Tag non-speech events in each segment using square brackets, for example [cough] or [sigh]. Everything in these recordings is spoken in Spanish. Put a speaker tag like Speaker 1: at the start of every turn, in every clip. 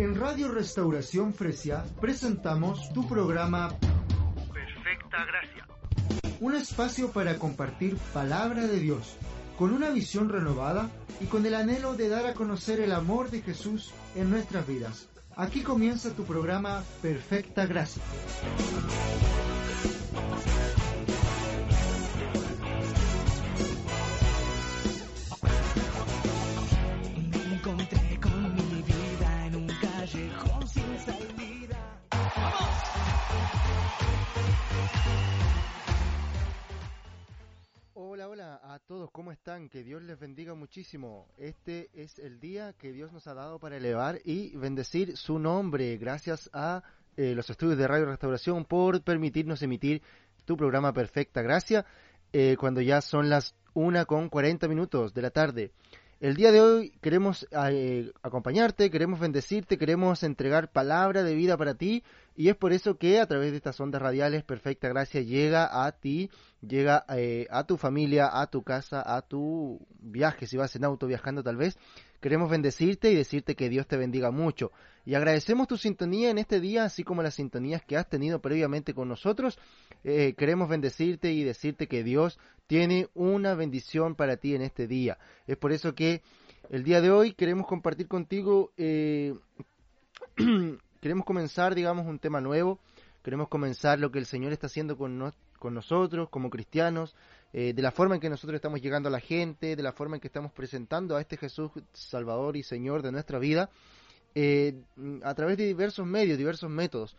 Speaker 1: En Radio Restauración Fresia presentamos tu programa
Speaker 2: Perfecta Gracia.
Speaker 1: Un espacio para compartir palabra de Dios, con una visión renovada y con el anhelo de dar a conocer el amor de Jesús en nuestras vidas. Aquí comienza tu programa Perfecta Gracia.
Speaker 3: Muchísimo. Este es el día que Dios nos ha dado para elevar y bendecir su nombre. Gracias a eh, los estudios de Radio Restauración por permitirnos emitir tu programa Perfecta Gracia eh, cuando ya son las una con 40 minutos de la tarde. El día de hoy queremos eh, acompañarte, queremos bendecirte, queremos entregar palabra de vida para ti y es por eso que a través de estas ondas radiales Perfecta Gracia llega a ti, llega eh, a tu familia, a tu casa, a tu viaje, si vas en auto viajando tal vez. Queremos bendecirte y decirte que Dios te bendiga mucho. Y agradecemos tu sintonía en este día, así como las sintonías que has tenido previamente con nosotros. Eh, queremos bendecirte y decirte que Dios tiene una bendición para ti en este día. Es por eso que el día de hoy queremos compartir contigo, eh, [clears throat] queremos comenzar, digamos, un tema nuevo. Queremos comenzar lo que el Señor está haciendo con, con nosotros como cristianos, eh, de la forma en que nosotros estamos llegando a la gente, de la forma en que estamos presentando a este Jesús Salvador y Señor de nuestra vida, eh, a través de diversos medios, diversos métodos.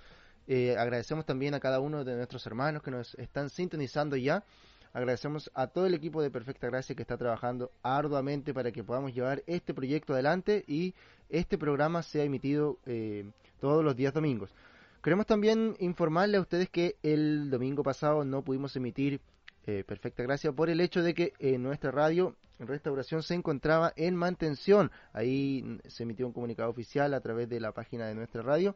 Speaker 3: Eh, agradecemos también a cada uno de nuestros hermanos que nos están sintonizando ya. Agradecemos a todo el equipo de Perfecta Gracia que está trabajando arduamente para que podamos llevar este proyecto adelante y este programa sea emitido eh, todos los días domingos. Queremos también informarle a ustedes que el domingo pasado no pudimos emitir eh, Perfecta Gracia por el hecho de que eh, nuestra radio Restauración se encontraba en mantención. Ahí se emitió un comunicado oficial a través de la página de nuestra radio.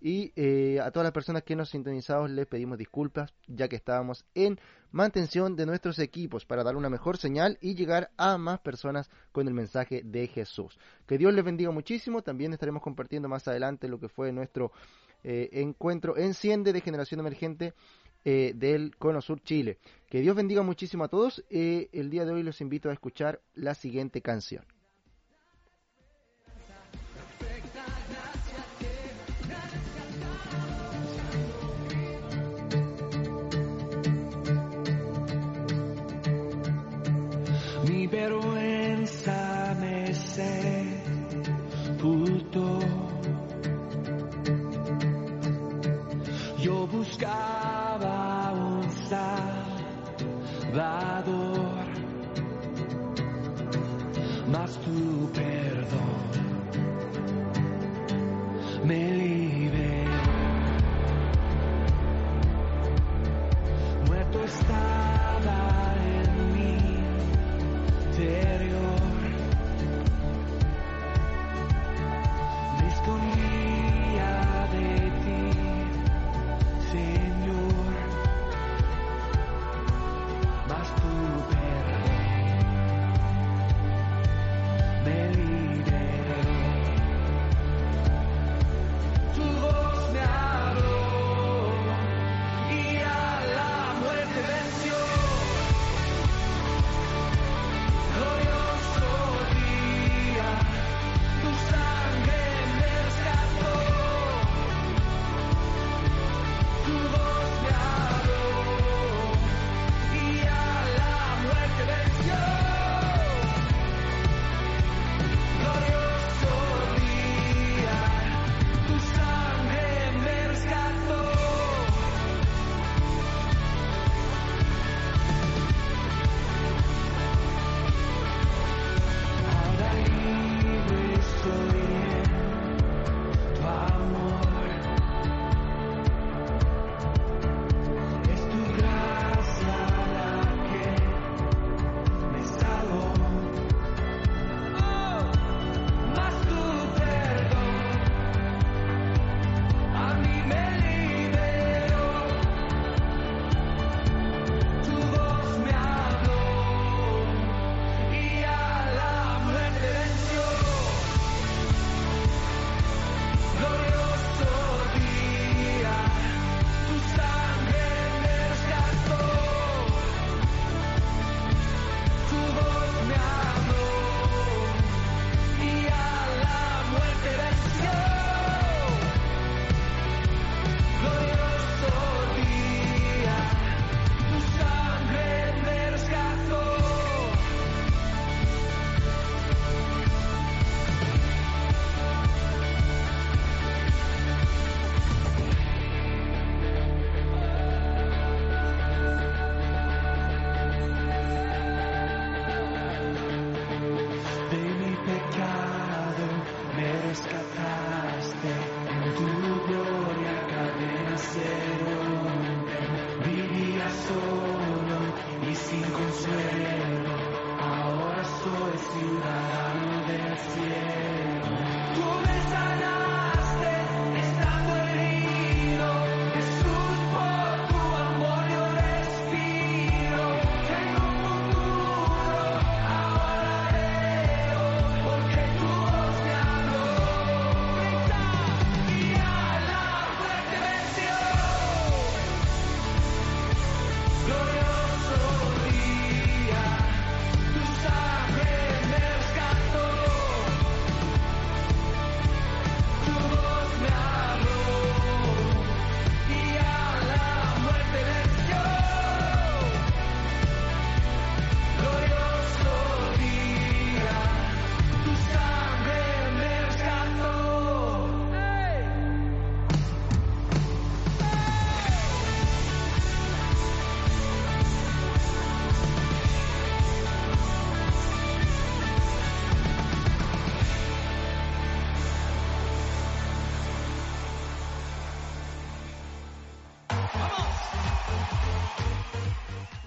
Speaker 3: Y eh, a todas las personas que nos sintonizamos les pedimos disculpas ya que estábamos en mantención de nuestros equipos para dar una mejor señal y llegar a más personas con el mensaje de Jesús. Que Dios les bendiga muchísimo. También estaremos compartiendo más adelante lo que fue nuestro eh, encuentro Enciende de Generación Emergente eh, del Cono Sur Chile. Que Dios bendiga muchísimo a todos. Eh, el día de hoy los invito a escuchar la siguiente canción.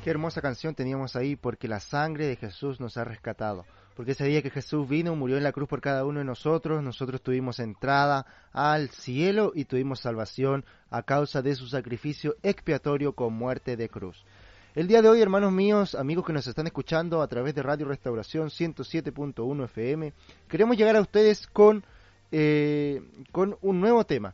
Speaker 3: Hermosa canción teníamos ahí, porque la sangre de Jesús nos ha rescatado. Porque ese día que Jesús vino, murió en la cruz por cada uno de nosotros, nosotros tuvimos entrada al cielo y tuvimos salvación a causa de su sacrificio expiatorio con muerte de cruz. El día de hoy, hermanos míos, amigos que nos están escuchando a través de Radio Restauración 107.1 FM, queremos llegar a ustedes con, eh, con un nuevo tema.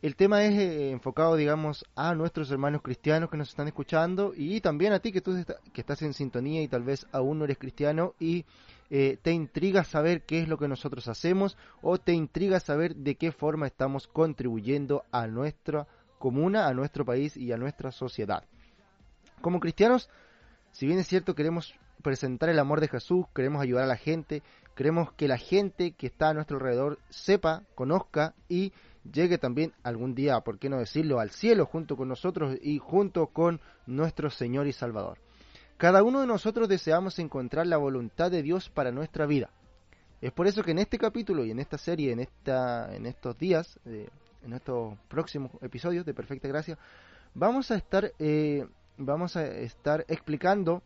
Speaker 3: El tema es eh, enfocado, digamos, a nuestros hermanos cristianos que nos están escuchando y también a ti que tú que estás en sintonía y tal vez aún no eres cristiano y eh, te intriga saber qué es lo que nosotros hacemos o te intriga saber de qué forma estamos contribuyendo a nuestra comuna, a nuestro país y a nuestra sociedad. Como cristianos, si bien es cierto, queremos presentar el amor de Jesús, queremos ayudar a la gente, queremos que la gente que está a nuestro alrededor sepa, conozca y llegue también algún día, por qué no decirlo, al cielo junto con nosotros y junto con nuestro Señor y Salvador. Cada uno de nosotros deseamos encontrar la voluntad de Dios para nuestra vida. Es por eso que en este capítulo y en esta serie, en, esta, en estos días, eh, en estos próximos episodios de Perfecta Gracia, vamos a estar, eh, vamos a estar explicando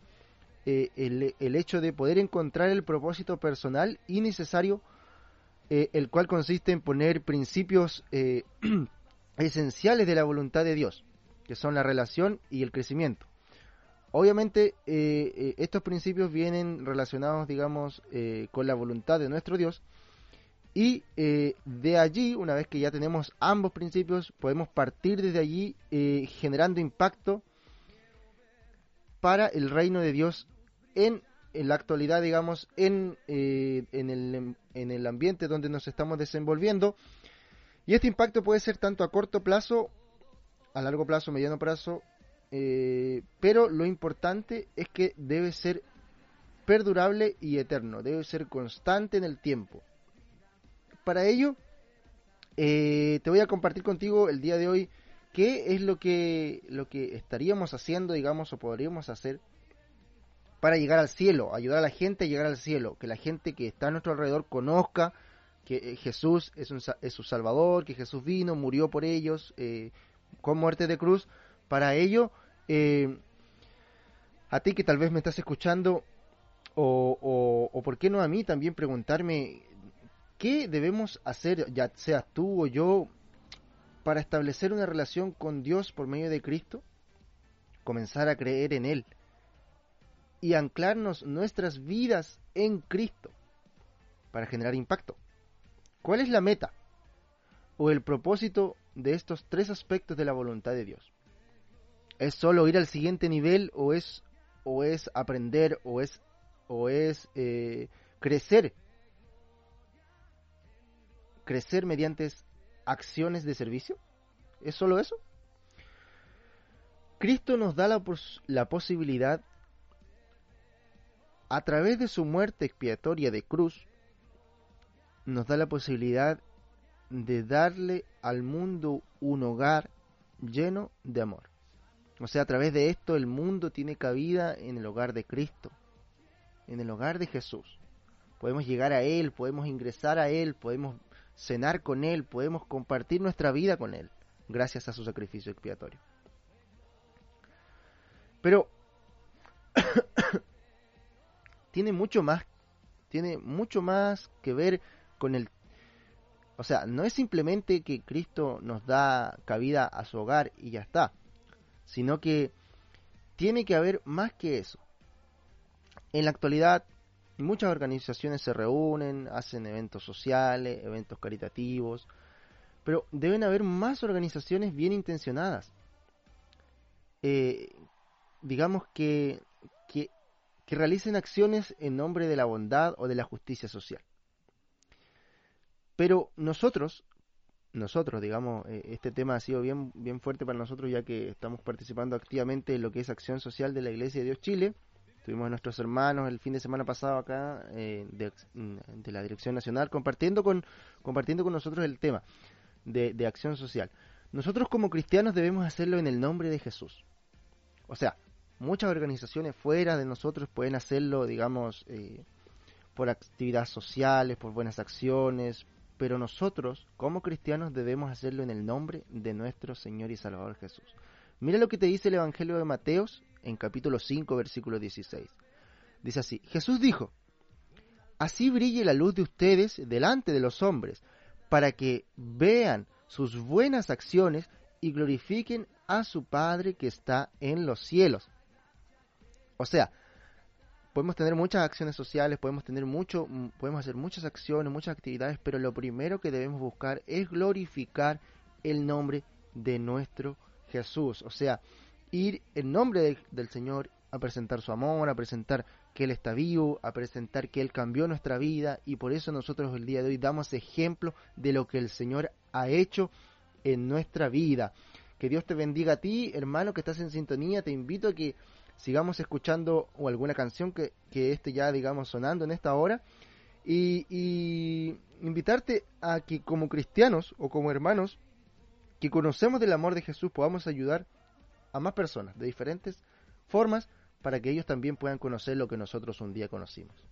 Speaker 3: eh, el, el hecho de poder encontrar el propósito personal y necesario eh, el cual consiste en poner principios eh, [clears throat] esenciales de la voluntad de Dios, que son la relación y el crecimiento. Obviamente eh, estos principios vienen relacionados, digamos, con la voluntad de nuestro Dios y de allí, una vez que ya tenemos ambos principios, podemos partir desde allí generando impacto para el reino de Dios en en la actualidad, digamos, en, eh, en, el, en el ambiente donde nos estamos desenvolviendo. Y este impacto puede ser tanto a corto plazo, a largo plazo, mediano plazo, eh, pero lo importante es que debe ser perdurable y eterno, debe ser constante en el tiempo. Para ello, eh, te voy a compartir contigo el día de hoy qué es lo que, lo que estaríamos haciendo, digamos, o podríamos hacer para llegar al cielo, ayudar a la gente a llegar al cielo, que la gente que está a nuestro alrededor conozca que eh, Jesús es, un, es su Salvador, que Jesús vino, murió por ellos eh, con muerte de cruz. Para ello, eh, a ti que tal vez me estás escuchando, o, o, o por qué no a mí también preguntarme qué debemos hacer, ya seas tú o yo, para establecer una relación con Dios por medio de Cristo, comenzar a creer en Él y anclarnos nuestras vidas en Cristo para generar impacto. ¿Cuál es la meta o el propósito de estos tres aspectos de la voluntad de Dios? ¿Es solo ir al siguiente nivel o es, o es aprender o es, o es eh, crecer? ¿Crecer mediante acciones de servicio? ¿Es solo eso? Cristo nos da la, la posibilidad a través de su muerte expiatoria de cruz, nos da la posibilidad de darle al mundo un hogar lleno de amor. O sea, a través de esto el mundo tiene cabida en el hogar de Cristo, en el hogar de Jesús. Podemos llegar a Él, podemos ingresar a Él, podemos cenar con Él, podemos compartir nuestra vida con Él, gracias a su sacrificio expiatorio. Pero [coughs] tiene mucho más, tiene mucho más que ver con el, o sea, no es simplemente que Cristo nos da cabida a su hogar y ya está, sino que tiene que haber más que eso. En la actualidad, muchas organizaciones se reúnen, hacen eventos sociales, eventos caritativos, pero deben haber más organizaciones bien intencionadas. Eh, digamos que que realicen acciones en nombre de la bondad o de la justicia social. Pero nosotros, nosotros, digamos, eh, este tema ha sido bien, bien fuerte para nosotros ya que estamos participando activamente en lo que es acción social de la Iglesia de Dios Chile. Tuvimos a nuestros hermanos el fin de semana pasado acá eh, de, la Dirección Nacional compartiendo con, compartiendo con nosotros el tema de, de acción social. Nosotros como cristianos debemos hacerlo en el nombre de Jesús. O sea, muchas organizaciones fuera de nosotros pueden hacerlo, digamos, eh, por actividades sociales, por buenas acciones, pero nosotros, como cristianos, debemos hacerlo en el nombre de nuestro Señor y Salvador Jesús. Mira lo que te dice el Evangelio de Mateos en capítulo 5, versículo 16. Dice así, Jesús dijo, Así brille la luz de ustedes delante de los hombres, para que vean sus buenas acciones y glorifiquen a su Padre que está en los cielos. O sea, podemos tener muchas acciones sociales, podemos tener mucho, podemos hacer muchas acciones, muchas actividades, pero lo primero que debemos buscar es glorificar el nombre de nuestro Jesús. O sea, ir en nombre del Señor a presentar su amor, a presentar que Él está vivo, a presentar que Él cambió nuestra vida y por eso nosotros el día de hoy damos ejemplo de lo que el Señor ha hecho en nuestra vida. Que Dios te bendiga a ti, hermano, que estás en sintonía. Te invito a que sigamos escuchando o alguna canción que, que esté ya, digamos, sonando en esta hora. Y, y invitarte a que como cristianos o como hermanos que conocemos del amor de Jesús podamos ayudar a más personas de diferentes formas para que ellos también puedan conocer lo que nosotros un día conocimos.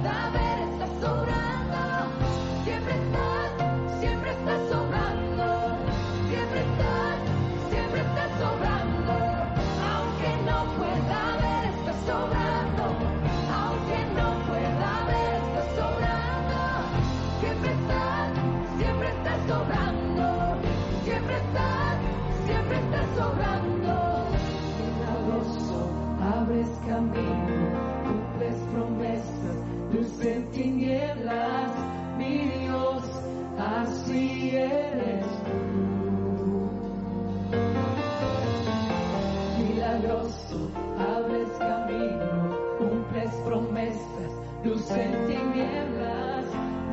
Speaker 4: luz en tinieblas,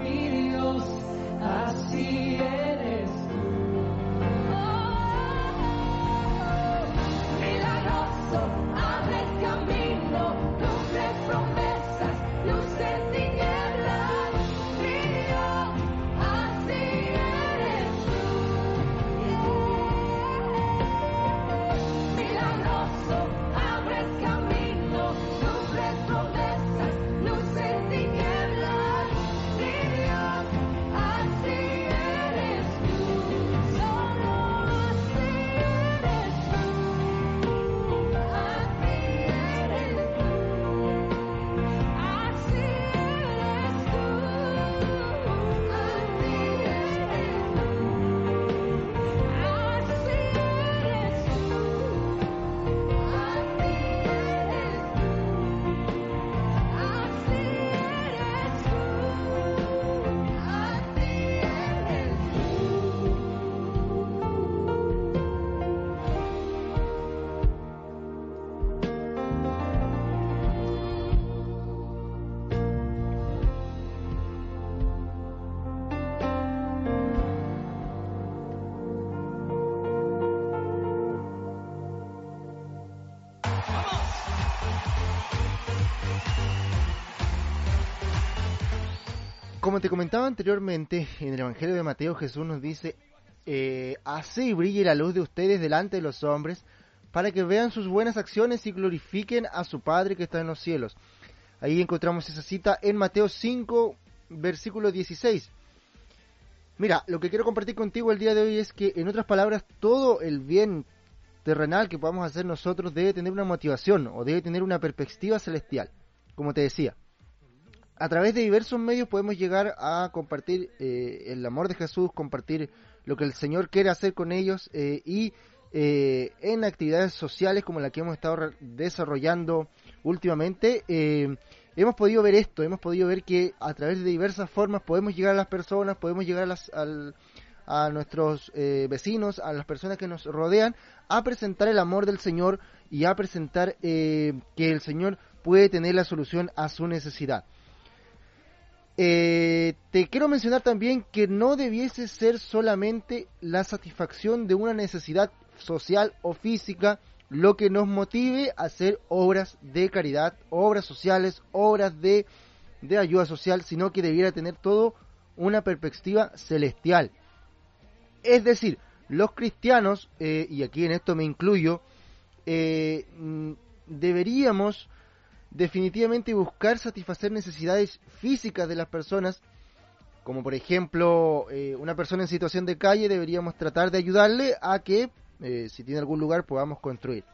Speaker 4: mi Dios, así eres
Speaker 3: Como te comentaba anteriormente, en el Evangelio de Mateo Jesús nos dice, eh, así brille la luz de ustedes delante de los hombres, para que vean sus buenas acciones y glorifiquen a su Padre que está en los cielos. Ahí encontramos esa cita en Mateo 5, versículo 16. Mira, lo que quiero compartir contigo el día de hoy es que, en otras palabras, todo el bien terrenal que podamos hacer nosotros debe tener una motivación o debe tener una perspectiva celestial, como te decía a través de diversos medios podemos llegar a compartir eh, el amor de Jesús, compartir lo que el Señor quiere hacer con ellos eh, y eh, en actividades sociales como la que hemos estado desarrollando últimamente, eh, hemos podido ver esto, hemos podido ver que a través de diversas formas podemos llegar a las personas, podemos llegar a, las, al- a nuestros eh, vecinos, a las personas que nos rodean, a presentar el amor del Señor y a presentar eh, que el Señor puede tener la solución a su necesidad. Eh, te quiero mencionar también que no debiese ser solamente la satisfacción de una necesidad social o física lo que nos motive a hacer obras de caridad, obras sociales, obras de, de ayuda social, sino que debiera tener todo una perspectiva celestial. Es decir, los cristianos, eh, y aquí en esto me incluyo, eh, mm, deberíamos definitivamente buscar satisfacer necesidades físicas de las personas, como por ejemplo eh, una persona en situación de calle, deberíamos tratar de ayudarle a que, eh, si tiene algún lugar, podamos construir.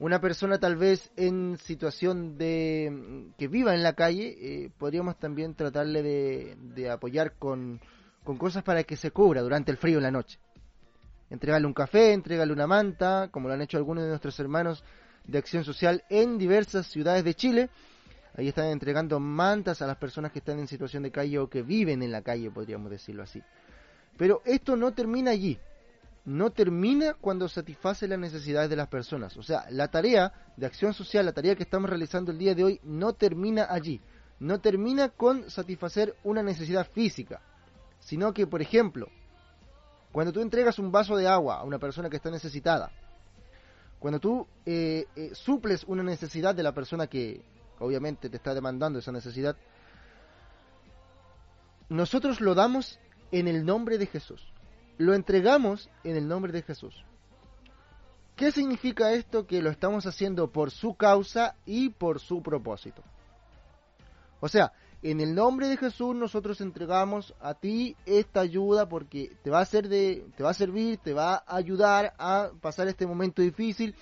Speaker 3: Una persona tal vez en situación de mm, que viva en la calle, eh, podríamos también tratarle de, apoyar con, con cosas para que se cubra durante el frío en la noche. Entregarle un café, entregarle una manta, como lo han hecho algunos de nuestros hermanos de acción social en diversas ciudades de Chile. Ahí están entregando mantas a las personas que están en situación de calle o que viven en la calle, podríamos decirlo así. Pero esto no termina allí. No termina cuando satisface las necesidades de las personas. O sea, la tarea de acción social, la tarea que estamos realizando el día de hoy, no termina allí. No termina con satisfacer una necesidad física. sino que, por ejemplo, cuando tú entregas un vaso de agua a una persona que está necesitada, cuando tú eh, eh, suples una necesidad de la persona que obviamente te está demandando esa necesidad, nosotros lo damos en el nombre de Jesús. Lo entregamos en el nombre de Jesús. ¿Qué significa esto? Que lo estamos haciendo por su causa y por su propósito. O sea, en el nombre de Jesús nosotros entregamos a ti esta ayuda porque te va a ser de te va a servir, te va a ayudar a pasar este momento difícil,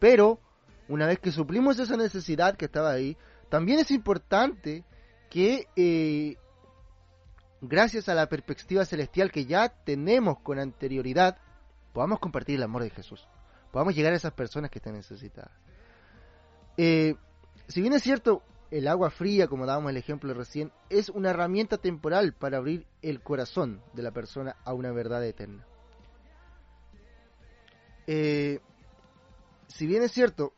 Speaker 3: pero una vez que suplimos esa necesidad que estaba ahí, también es importante que eh, gracias a la perspectiva celestial que ya tenemos con anterioridad, podamos compartir el amor de Jesús, podamos llegar a esas personas que están necesitadas. Eh, si bien es cierto, el agua fría, como dábamos el ejemplo recién, es una herramienta temporal para abrir el corazón de la persona a una verdad eterna. Eh, si bien es cierto,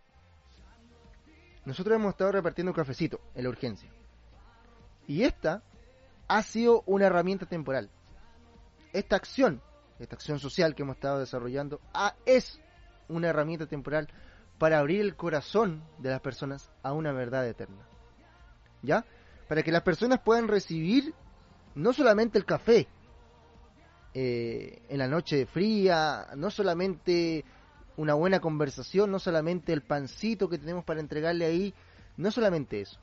Speaker 3: nosotros hemos estado repartiendo cafecito en la urgencia. Y esta ha sido una herramienta temporal. Esta acción, esta acción social que hemos estado desarrollando, ah, es una herramienta temporal para abrir el corazón de las personas a una verdad eterna. ¿Ya? Para que las personas puedan recibir no solamente el café eh, en la noche fría, no solamente una buena conversación, no solamente el pancito que tenemos para entregarle ahí, no solamente eso.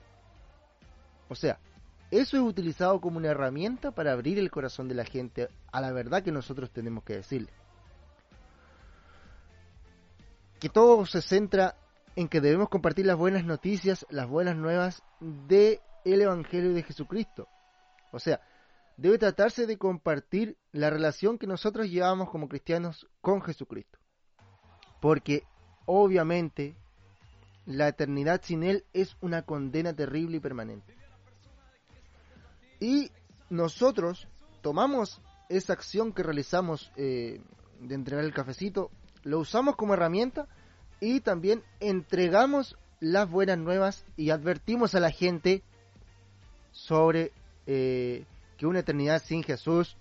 Speaker 3: O sea, eso es utilizado como una herramienta para abrir el corazón de la gente a la verdad que nosotros tenemos que decirle. Que todo se centra en que debemos compartir las buenas noticias, las buenas nuevas de el Evangelio de Jesucristo. O sea, debe tratarse de compartir la relación que nosotros llevamos como cristianos con Jesucristo. Porque obviamente la eternidad sin Él es una condena terrible y permanente. Y nosotros tomamos esa acción que realizamos eh, de entregar el cafecito, lo usamos como herramienta y también entregamos las buenas nuevas y advertimos a la gente sobre eh, que una eternidad sin Jesús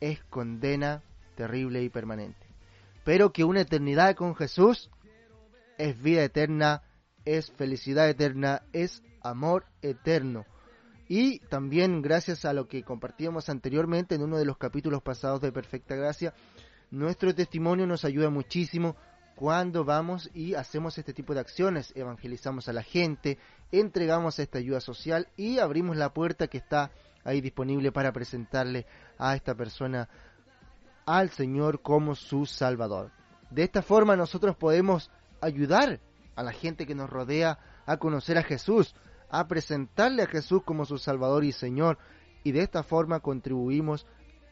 Speaker 3: es condena terrible y permanente. Pero que una eternidad con Jesús es vida eterna, es felicidad eterna, es amor eterno. Y también gracias a lo que compartíamos anteriormente en uno de los capítulos pasados de Perfecta Gracia, nuestro testimonio nos ayuda muchísimo cuando vamos y hacemos este tipo de acciones, evangelizamos a la gente, entregamos esta ayuda social y abrimos la puerta que está ahí disponible para presentarle a esta persona al Señor como su Salvador. De esta forma nosotros podemos ayudar a la gente que nos rodea a conocer a Jesús, a presentarle a Jesús como su Salvador y Señor, y de esta forma contribuimos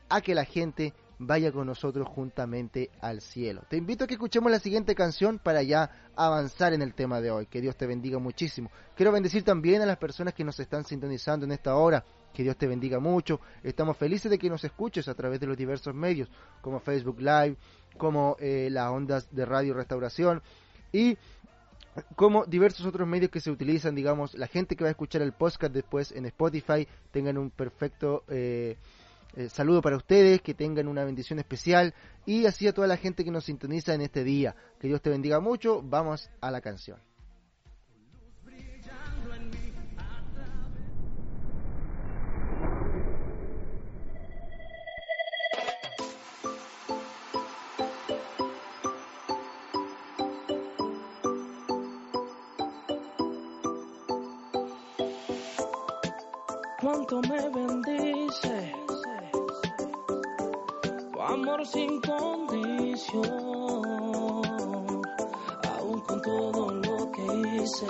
Speaker 3: a que la gente vaya con nosotros juntamente al cielo. Te invito a que escuchemos la siguiente canción para ya avanzar en el tema de hoy. Que Dios te bendiga muchísimo. Quiero bendecir también a las personas que nos están sintonizando en esta hora. Que Dios te bendiga mucho. Estamos felices de que nos escuches a través de los diversos medios, como Facebook Live, como eh, las ondas de Radio Restauración y como diversos otros medios que se utilizan, digamos, la gente que va a escuchar el podcast después en Spotify tengan un perfecto eh, eh, saludo para ustedes, que tengan una bendición especial y así a toda la gente que nos sintoniza en este día. Que Dios te bendiga mucho. Vamos a la canción.
Speaker 5: Sin condición, aún con todo lo que hice.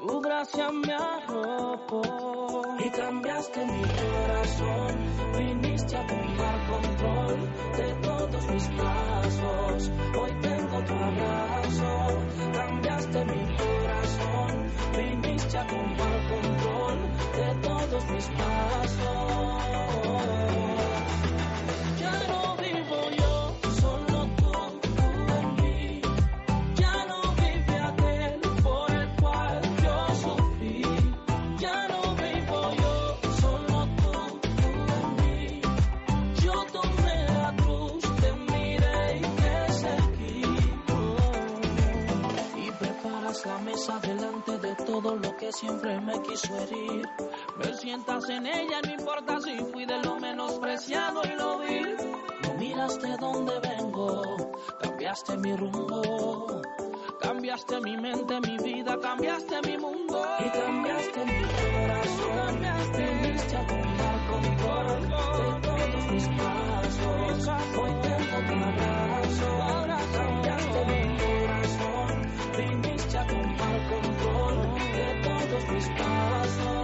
Speaker 5: Tu gracia me arropó y cambiaste mi corazón. Viniste a tomar control de todos mis pasos. Hoy tengo tu abrazo, cambiaste mi corazón. Viniste a tomar control de todos mis pasos. Que siempre me quiso herir. Me sientas en ella, no importa si fui de lo menospreciado y lo vi. No miraste dónde vengo, cambiaste mi rumbo. Cambiaste mi mente, mi vida, cambiaste mi mundo. Y cambiaste mi corazón. Viniste a tomar control de todos mis pasos. Hoy tengo tu abrazo. Cambiaste mi corazón. Viniste a tomar control de todos mis pasos.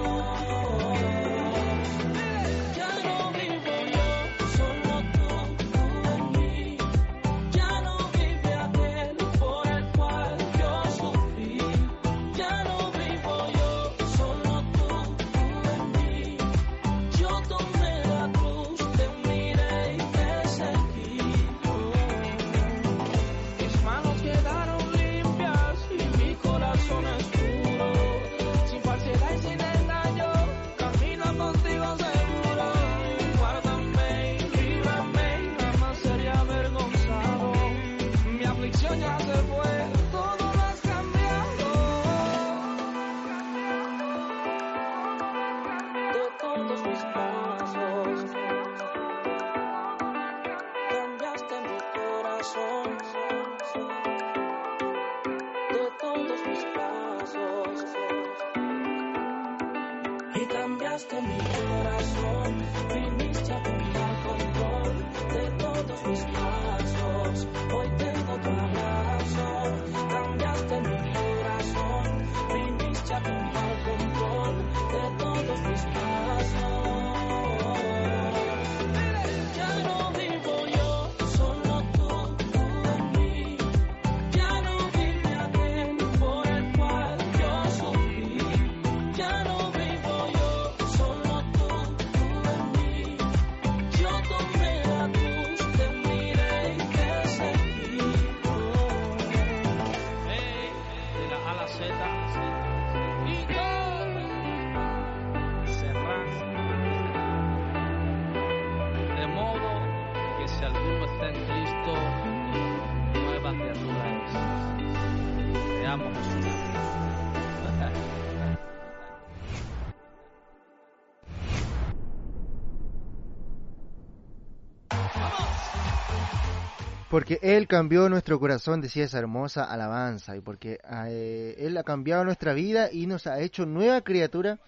Speaker 3: Porque Él cambió nuestro corazón, decía esa hermosa alabanza, y porque eh, Él ha cambiado nuestra vida y nos ha hecho nueva criatura.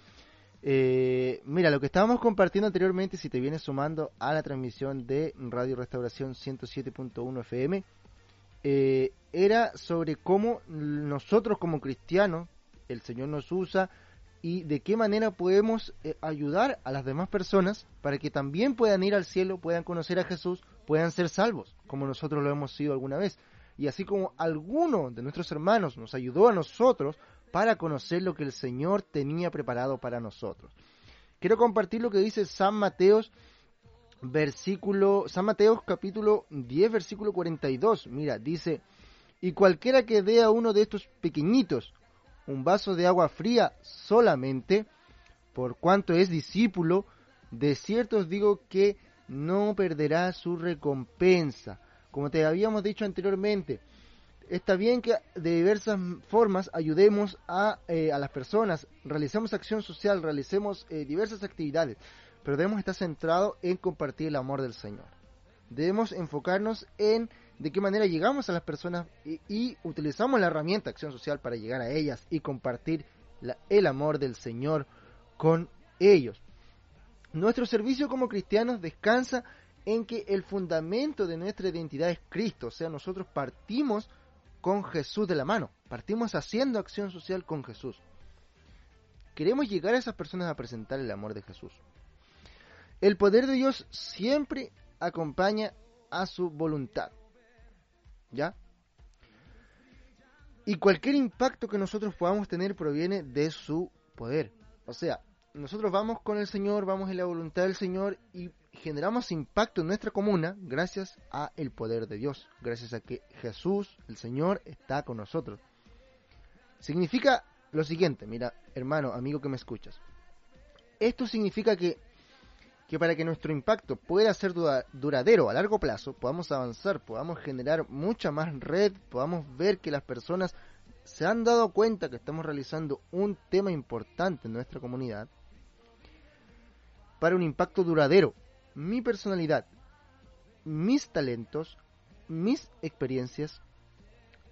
Speaker 3: Eh, mira, lo que estábamos compartiendo anteriormente, si te vienes sumando a la transmisión de Radio Restauración 107.1 FM, eh, era sobre cómo nosotros como cristianos, el Señor nos usa y de qué manera podemos eh, ayudar a las demás personas para que también puedan ir al cielo, puedan conocer a Jesús, puedan ser salvos, como nosotros lo hemos sido alguna vez. Y así como alguno de nuestros hermanos nos ayudó a nosotros para conocer lo que el Señor tenía preparado para nosotros. Quiero compartir lo que dice San Mateos versículo San Mateos capítulo 10 versículo 42. Mira, dice, "Y cualquiera que dé a uno de estos pequeñitos un vaso de agua fría solamente, por cuanto es discípulo, de cierto os digo que no perderá su recompensa. Como te habíamos dicho anteriormente, está bien que de diversas formas ayudemos a, eh, las personas, realicemos acción social, realicemos eh, diversas actividades, pero debemos estar centrados en compartir el amor del Señor. Debemos enfocarnos en de qué manera llegamos a las personas y, utilizamos la herramienta acción social para llegar a ellas y compartir el amor del Señor con ellos. Nuestro servicio como cristianos descansa en que el fundamento de nuestra identidad es Cristo, o sea, nosotros partimos con Jesús de la mano, partimos haciendo acción social con Jesús. Queremos llegar a esas personas a presentar el amor de Jesús. El poder de Dios siempre acompaña a su voluntad. ¿Ya? Y cualquier impacto que nosotros podamos tener proviene de su poder. O sea, nosotros vamos con el Señor, vamos en la voluntad del Señor y generamos impacto en nuestra comuna gracias a el poder de Dios, gracias a que Jesús, el Señor, está con nosotros. Significa lo siguiente, mira, hermano, amigo que me escuchas. Esto significa que que para que nuestro impacto pueda ser dura- duradero a largo plazo, podamos avanzar, podamos generar mucha más red, podamos ver que las personas se han dado cuenta que estamos realizando un tema importante en nuestra comunidad para un impacto duradero. Mi personalidad, mis talentos, mis experiencias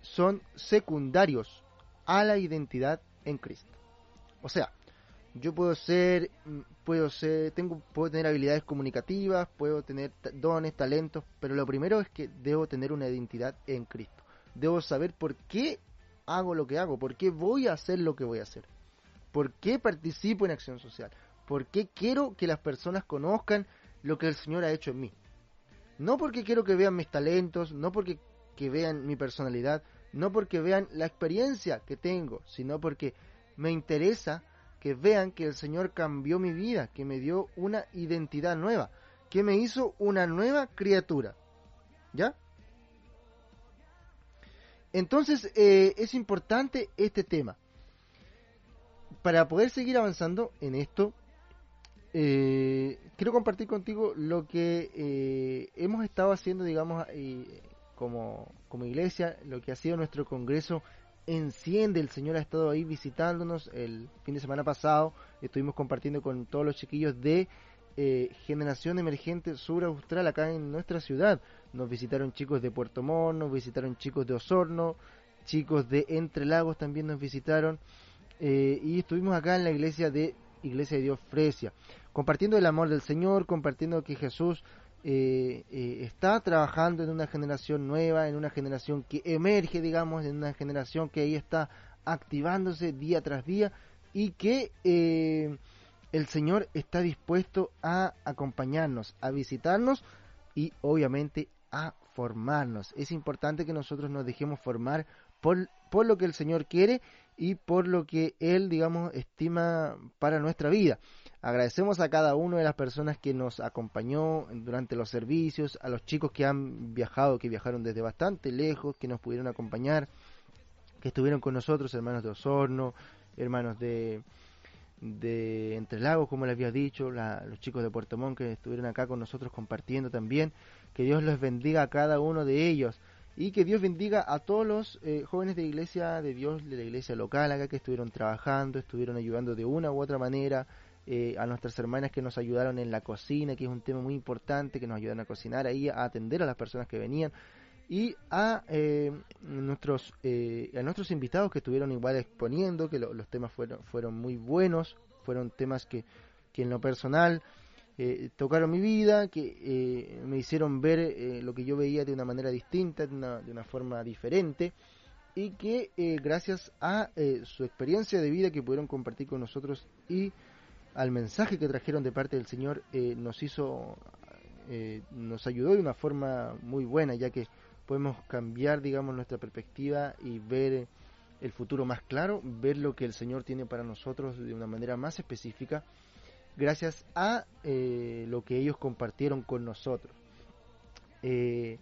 Speaker 3: son secundarios a la identidad en Cristo. O sea, yo puedo ser, puedo ser, tengo, puedo tener habilidades comunicativas, puedo tener dones, talentos, pero lo primero es que debo tener una identidad en Cristo. Debo saber por qué hago lo que hago, por qué voy a hacer lo que voy a hacer, por qué participo en acción social, por qué quiero que las personas conozcan lo que el Señor ha hecho en mí. No porque quiero que vean mis talentos, no porque que vean mi personalidad, no porque vean la experiencia que tengo, sino porque me interesa que vean que el Señor cambió mi vida, que me dio una identidad nueva, que me hizo una nueva criatura. ¿Ya? Entonces eh, es importante este tema. Para poder seguir avanzando en esto, eh, quiero compartir contigo lo que eh, hemos estado haciendo, digamos, eh, como, como iglesia, lo que ha sido nuestro congreso Enciende. El Señor ha estado ahí visitándonos el fin de semana pasado. Estuvimos compartiendo con todos los chiquillos de eh, Generación Emergente Sur Austral acá en nuestra ciudad. Nos visitaron chicos de Puerto Montt, nos visitaron chicos de Osorno, chicos de Entre Lagos también nos visitaron. eh, y estuvimos acá en la iglesia de Iglesia de Dios Fresia, compartiendo el amor del Señor, compartiendo que Jesús eh, eh, está trabajando en una generación nueva, en una generación que emerge, digamos, en una generación que ahí está activándose día tras día y que eh, el Señor está dispuesto a acompañarnos, a visitarnos y obviamente a formarnos. Es importante que nosotros nos dejemos formar por, por lo que el Señor quiere y por lo que Él, digamos, estima para nuestra vida. Agradecemos a cada una de las personas que nos acompañó durante los servicios, a los chicos que han viajado, que viajaron desde bastante lejos, que nos pudieron acompañar, que estuvieron con nosotros, hermanos de Osorno, hermanos de, de Entre Lagos, como les había dicho, la- los chicos de Puerto Montt que estuvieron acá con nosotros compartiendo también. Que Dios les bendiga a cada uno de ellos y que Dios bendiga a todos los eh, jóvenes de iglesia de Dios, de la iglesia local acá que estuvieron trabajando, estuvieron ayudando de una u otra manera. eh, a nuestras hermanas que nos ayudaron en la cocina, que es un tema muy importante, que nos ayudan a cocinar ahí, a atender a las personas que venían y a eh, nuestros eh, a nuestros invitados que estuvieron igual exponiendo que lo- los temas fueron fueron muy buenos fueron temas que, que en lo personal eh, tocaron mi vida que eh, me hicieron ver eh, lo que yo veía de una manera distinta de una, de una forma diferente y que eh, gracias a eh, su experiencia de vida que pudieron compartir con nosotros y al mensaje que trajeron de parte del Señor nos hizo nos ayudó de una forma muy buena ya que podemos cambiar, digamos, nuestra perspectiva y ver el futuro más claro, ver lo que el Señor tiene para nosotros de una manera más específica, gracias a eh, lo que ellos compartieron con nosotros. Eh,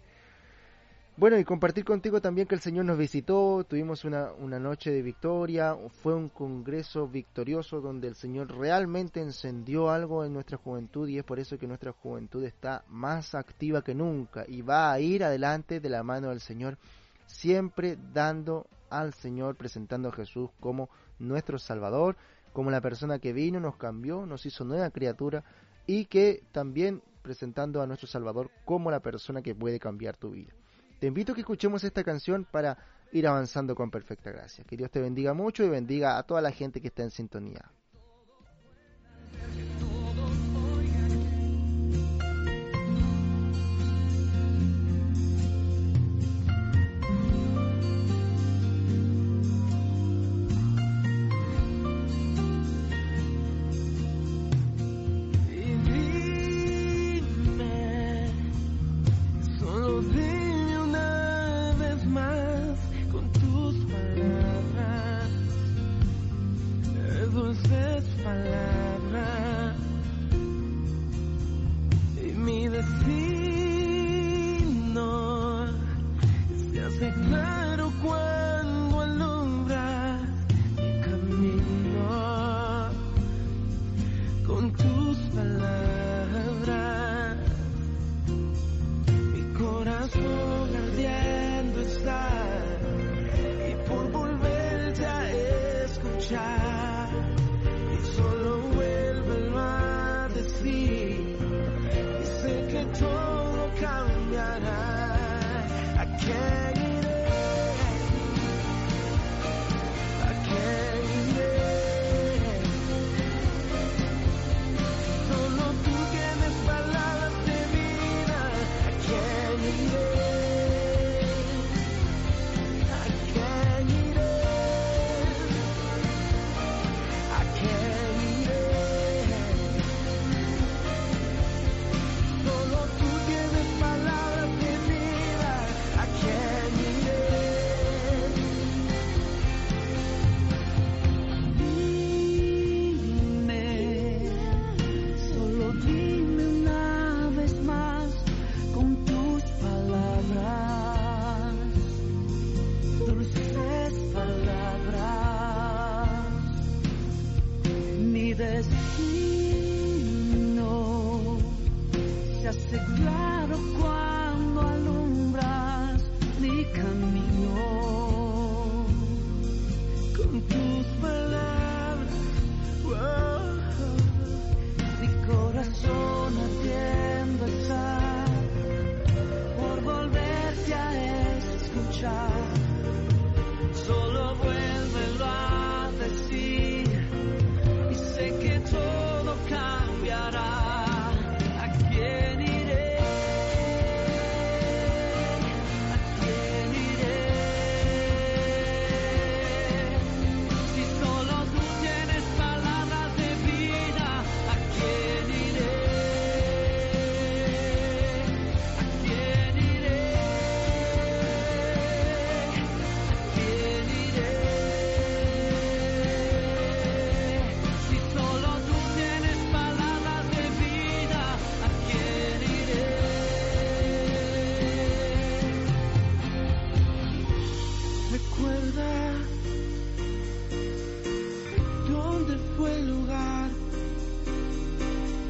Speaker 3: bueno, y compartir contigo también que el Señor nos visitó, tuvimos una, una noche de victoria, fue un congreso victorioso donde el Señor realmente encendió algo en nuestra juventud y es por eso que nuestra juventud está más activa que nunca y va a ir adelante de la mano del Señor, siempre dando al Señor, presentando a Jesús como nuestro Salvador, como la persona que vino, nos cambió, nos hizo nueva criatura y que también presentando a nuestro Salvador como la persona que puede cambiar tu vida. Te invito a que escuchemos esta canción para ir avanzando con perfecta gracia. Que Dios te bendiga mucho y bendiga a toda la gente que está en sintonía.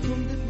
Speaker 6: Donde todo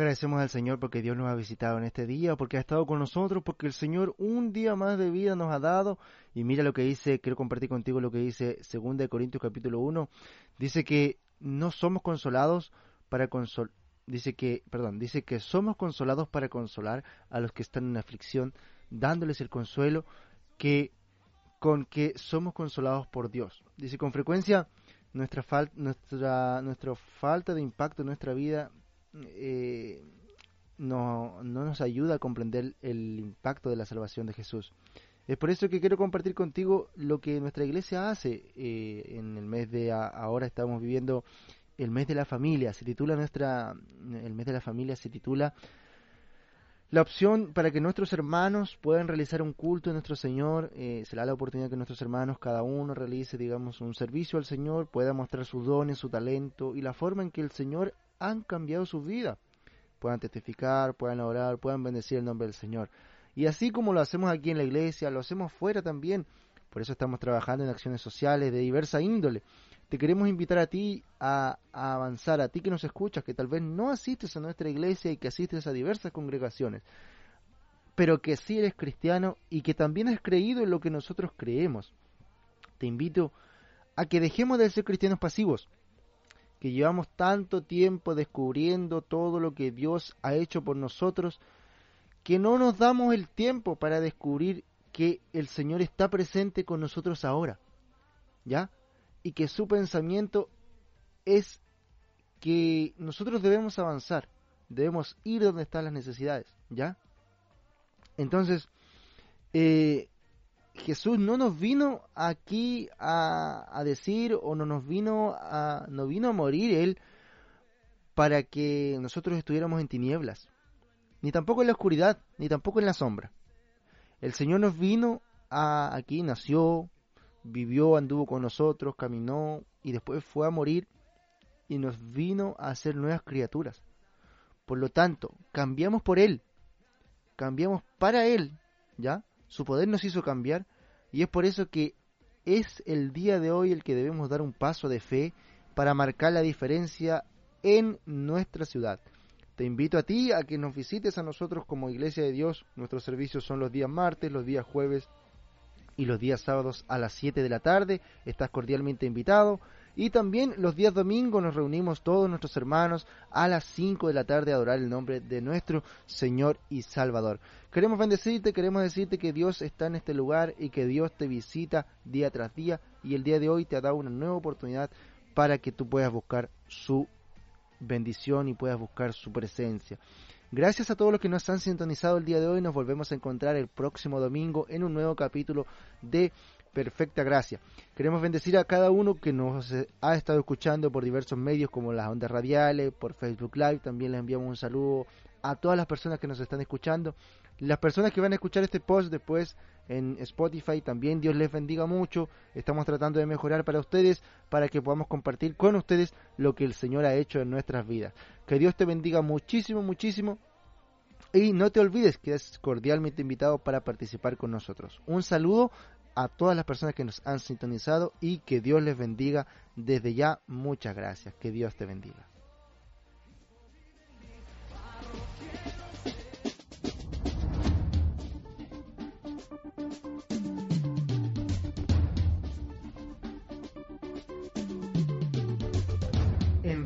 Speaker 3: Agradecemos al Señor porque Dios nos ha visitado en este día, porque ha estado con nosotros, porque el Señor un día más de vida nos ha dado. Y mira lo que dice, quiero compartir contigo lo que dice 2 Corintios capítulo 1. Dice que no somos consolados para consol dice que, perdón, dice que somos consolados para consolar a los que están en aflicción, dándoles el consuelo que con que somos consolados por Dios. Dice con frecuencia nuestra falta nuestra nuestra falta de impacto en nuestra vida eh, no, no nos ayuda a comprender el impacto de la salvación de Jesús. Es por eso que quiero compartir contigo lo que nuestra iglesia hace eh, en el mes de ahora estamos viviendo el mes de la familia. Se titula nuestra el mes de la familia se titula la opción para que nuestros hermanos puedan realizar un culto a nuestro Señor, eh, será la oportunidad que nuestros hermanos, cada uno realice, digamos, un servicio al Señor, pueda mostrar sus dones, su talento y la forma en que el Señor han cambiado su vida. Puedan testificar, puedan orar, puedan bendecir el nombre del Señor. Y así como lo hacemos aquí en la iglesia, lo hacemos fuera también. Por eso estamos trabajando en acciones sociales de diversa índole. Te queremos invitar a ti a, a avanzar, a ti que nos escuchas, que tal vez no asistes a nuestra iglesia y que asistes a diversas congregaciones, pero que sí eres cristiano y que también has creído en lo que nosotros creemos. Te invito a que dejemos de ser cristianos pasivos, que llevamos tanto tiempo descubriendo todo lo que Dios ha hecho por nosotros, que no nos damos el tiempo para descubrir que el Señor está presente con nosotros ahora, ¿ya? Y que su pensamiento es que nosotros debemos avanzar, debemos ir donde están las necesidades, ¿ya? Entonces, eh, Jesús no nos vino aquí a, a decir o no nos vino a, no vino a morir Él para que nosotros estuviéramos en tinieblas, ni tampoco en la oscuridad, ni tampoco en la sombra. El Señor nos vino a, aquí, nació, vivió, anduvo con nosotros, caminó y después fue a morir y nos vino a hacer nuevas criaturas. Por lo tanto, cambiamos por Él, cambiamos para Él, ¿ya? Su poder nos hizo cambiar y es por eso que es el día de hoy el que debemos dar un paso de fe para marcar la diferencia en nuestra ciudad. Te invito a ti a que nos visites a nosotros como Iglesia de Dios. Nuestros servicios son los días martes, los días jueves y los días sábados a las 7 de la tarde. Estás cordialmente invitado. Y también los días domingos nos reunimos todos nuestros hermanos a las 5 de la tarde a adorar el nombre de nuestro Señor y Salvador. Queremos bendecirte, queremos decirte que Dios está en este lugar y que Dios te visita día tras día y el día de hoy te ha dado una nueva oportunidad para que tú puedas buscar su bendición y puedas buscar su presencia. Gracias a todos los que nos han sintonizado el día de hoy. Nos volvemos a encontrar el próximo domingo en un nuevo capítulo de Perfecta Gracia. Queremos bendecir a cada uno que nos ha estado escuchando por diversos medios como las ondas radiales, por Facebook Live. También les enviamos un saludo a todas las personas que nos están escuchando. Las personas que van a escuchar este post después en Spotify, también Dios les bendiga mucho. Estamos tratando de mejorar para ustedes, para que podamos compartir con ustedes lo que el Señor ha hecho en nuestras vidas. Que Dios te bendiga muchísimo, muchísimo. Y no te olvides que es cordialmente invitado para participar con nosotros. Un saludo a todas las personas que nos han sintonizado y que Dios les bendiga desde ya. Muchas gracias. Que Dios te bendiga.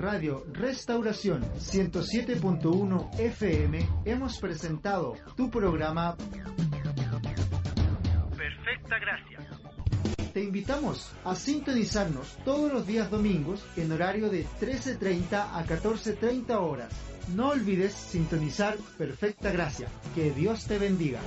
Speaker 1: Radio Restauración 107.1 FM hemos presentado tu programa
Speaker 2: Perfecta gracia.
Speaker 1: Te invitamos a sintonizarnos todos los días domingos en horario de 13.30 a 14.30 horas. No olvides sintonizar Perfecta Gracia. Que Dios te bendiga.